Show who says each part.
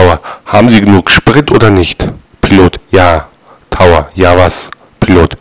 Speaker 1: Tower, haben Sie genug Sprit oder nicht? Pilot, ja. Tower, ja was? Pilot.